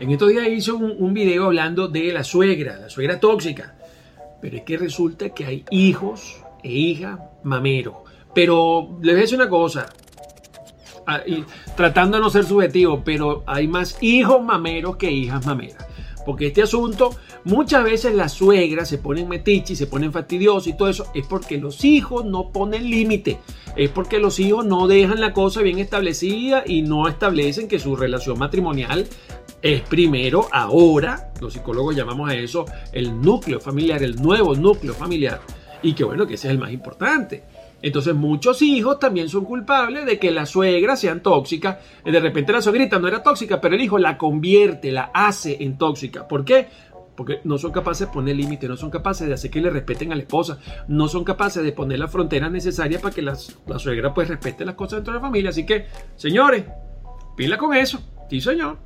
En estos días hice un, video hablando de la suegra, la suegra tóxica. Pero es que resulta que hay hijos e hijas mameros. Pero les voy a decir una cosa, ah, tratando de no ser subjetivo, pero hay más hijos mameros que hijas mameras. Porque este asunto, muchas veces las suegras se ponen metiches, se ponen fastidiosos y todo eso, es porque los hijos no ponen límite. Es porque los hijos no dejan la cosa bien establecida y no establecen que su relación matrimonial es primero, ahora, los psicólogos llamamos a eso el núcleo familiar, el nuevo núcleo familiar. Y que bueno, que ese es el más importante. Entonces muchos hijos también son culpables de que las suegras sean tóxicas. De repente la suegrita no era tóxica, pero el hijo la convierte, la hace en tóxica. ¿Por qué? Porque no son capaces de poner límites, no son capaces de hacer que le respeten a la esposa, no son capaces de poner las fronteras necesarias para que la, la suegra pues respete las cosas dentro de la familia. Así que, señores, pila con eso. Sí, señor.